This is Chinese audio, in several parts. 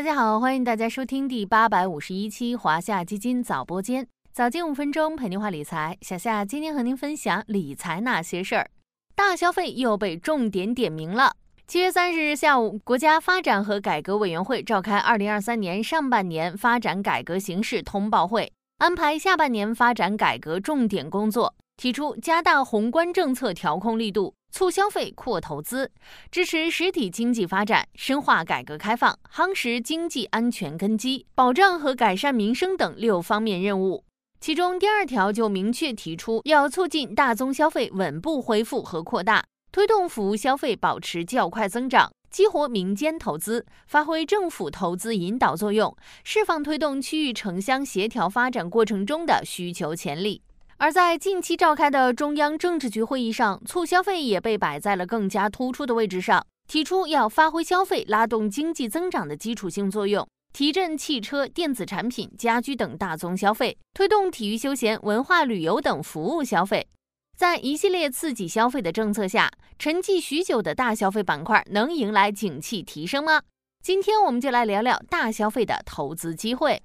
大家好，欢迎大家收听第八百五十一期华夏基金早播间，早间五分钟陪您话理财。小夏今天和您分享理财那些事儿。大消费又被重点点名了。七月三十日下午，国家发展和改革委员会召开二零二三年上半年发展改革形势通报会，安排下半年发展改革重点工作，提出加大宏观政策调控力度。促消费、扩投资，支持实体经济发展，深化改革开放，夯实经济安全根基，保障和改善民生等六方面任务。其中第二条就明确提出，要促进大宗消费稳步恢复和扩大，推动服务消费保持较快增长，激活民间投资，发挥政府投资引导作用，释放推动区域城乡协调发展过程中的需求潜力。而在近期召开的中央政治局会议上，促消费也被摆在了更加突出的位置上，提出要发挥消费拉动经济增长的基础性作用，提振汽车、电子产品、家居等大宗消费，推动体育休闲、文化旅游等服务消费。在一系列刺激消费的政策下，沉寂许久的大消费板块能迎来景气提升吗？今天我们就来聊聊大消费的投资机会。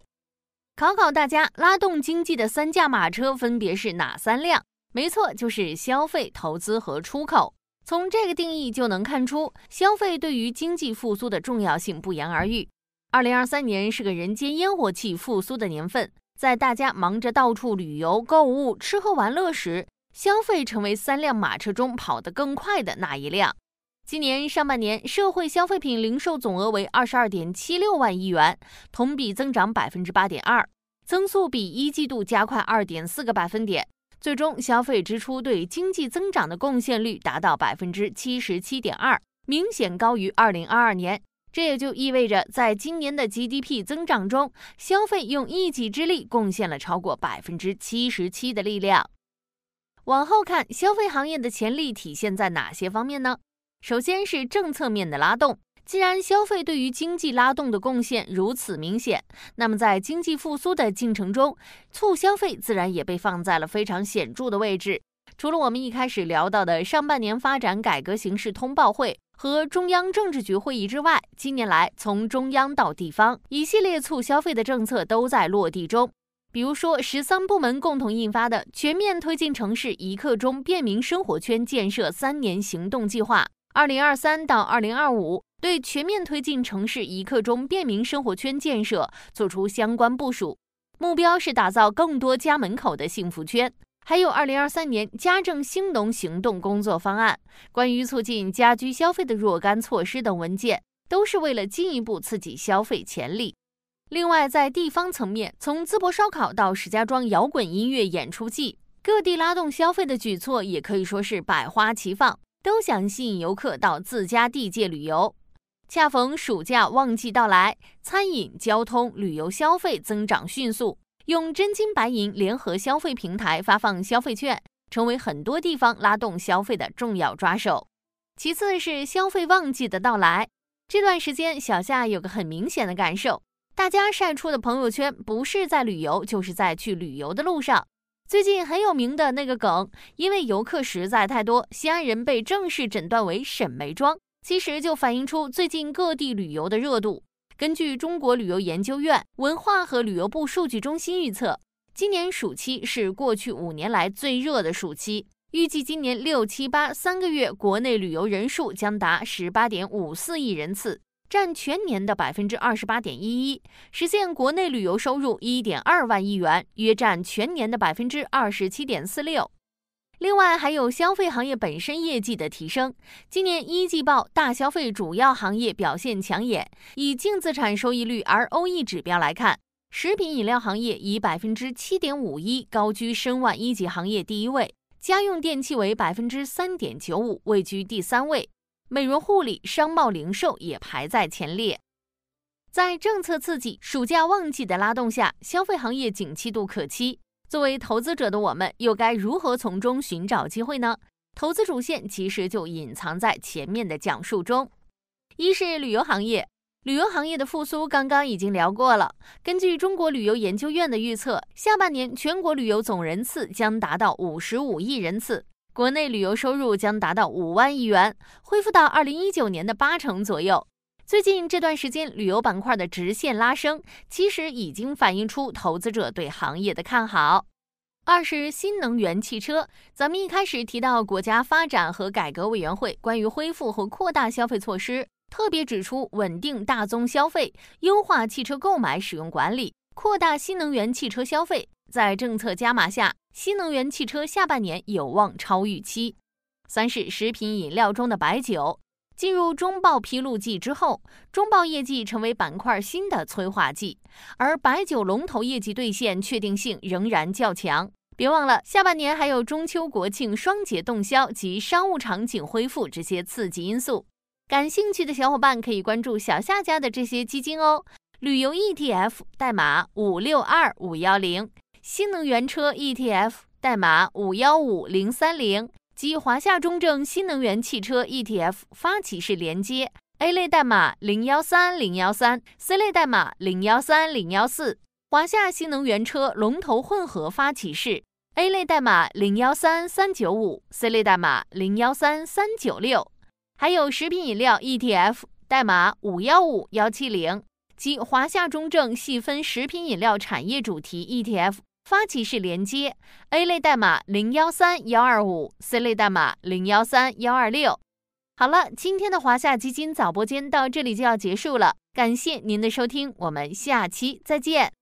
考考大家，拉动经济的三驾马车分别是哪三辆？没错，就是消费、投资和出口。从这个定义就能看出，消费对于经济复苏的重要性不言而喻。二零二三年是个人间烟火气复苏的年份，在大家忙着到处旅游、购物、吃喝玩乐时，消费成为三辆马车中跑得更快的那一辆。今年上半年，社会消费品零售总额为二十二点七六万亿元，同比增长百分之八点二，增速比一季度加快二点四个百分点。最终，消费支出对经济增长的贡献率达到百分之七十七点二，明显高于二零二二年。这也就意味着，在今年的 GDP 增长中，消费用一己之力贡献了超过百分之七十七的力量。往后看，消费行业的潜力体现在哪些方面呢？首先是政策面的拉动，既然消费对于经济拉动的贡献如此明显，那么在经济复苏的进程中，促消费自然也被放在了非常显著的位置。除了我们一开始聊到的上半年发展改革形势通报会和中央政治局会议之外，近年来从中央到地方，一系列促消费的政策都在落地中。比如说，十三部门共同印发的《全面推进城市一刻钟便民生活圈建设三年行动计划》。二零二三到二零二五，对全面推进城市一刻钟便民生活圈建设作出相关部署，目标是打造更多家门口的幸福圈。还有二零二三年家政兴农行动工作方案，关于促进家居消费的若干措施等文件，都是为了进一步刺激消费潜力。另外，在地方层面，从淄博烧烤到石家庄摇滚音乐演出季，各地拉动消费的举措也可以说是百花齐放。都想吸引游客到自家地界旅游，恰逢暑假旺季到来，餐饮、交通、旅游消费增长迅速，用真金白银联合消费平台发放消费券，成为很多地方拉动消费的重要抓手。其次是消费旺季的到来，这段时间小夏有个很明显的感受，大家晒出的朋友圈不是在旅游，就是在去旅游的路上。最近很有名的那个梗，因为游客实在太多，西安人被正式诊断为“沈眉庄”，其实就反映出最近各地旅游的热度。根据中国旅游研究院文化和旅游部数据中心预测，今年暑期是过去五年来最热的暑期，预计今年六七八三个月国内旅游人数将达十八点五四亿人次。占全年的百分之二十八点一一，实现国内旅游收入一点二万亿元，约占全年的百分之二十七点四六。另外，还有消费行业本身业绩的提升。今年一季报，大消费主要行业表现抢眼。以净资产收益率 ROE 指标来看，食品饮料行业以百分之七点五一高居申万一级行业第一位，家用电器为百分之三点九五，位居第三位。美容护理、商贸零售也排在前列。在政策刺激、暑假旺季的拉动下，消费行业景气度可期。作为投资者的我们，又该如何从中寻找机会呢？投资主线其实就隐藏在前面的讲述中。一是旅游行业，旅游行业的复苏刚刚已经聊过了。根据中国旅游研究院的预测，下半年全国旅游总人次将达到五十五亿人次。国内旅游收入将达到五万亿元，恢复到二零一九年的八成左右。最近这段时间，旅游板块的直线拉升，其实已经反映出投资者对行业的看好。二是新能源汽车，咱们一开始提到国家发展和改革委员会关于恢复和扩大消费措施，特别指出稳定大宗消费，优化汽车购买使用管理，扩大新能源汽车消费。在政策加码下，新能源汽车下半年有望超预期。三是食品饮料中的白酒。进入中报披露季之后，中报业绩成为板块新的催化剂，而白酒龙头业绩兑现确定性仍然较强。别忘了，下半年还有中秋国庆双节动销及商务场景恢复这些刺激因素。感兴趣的小伙伴可以关注小夏家的这些基金哦。旅游 ETF 代码五六二五幺零，新能源车 ETF 代码五幺五零三零。及华夏中证新能源汽车 ETF 发起式连接，A 类代码零幺三零幺三，C 类代码零幺三零幺四。华夏新能源车龙头混合发起式，A 类代码零幺三三九五，C 类代码零幺三三九六。还有食品饮料 ETF 代码五幺五幺七零，及华夏中证细分食品饮料产业主题 ETF。发起式连接，A 类代码零幺三幺二五，C 类代码零幺三幺二六。好了，今天的华夏基金早播间到这里就要结束了，感谢您的收听，我们下期再见。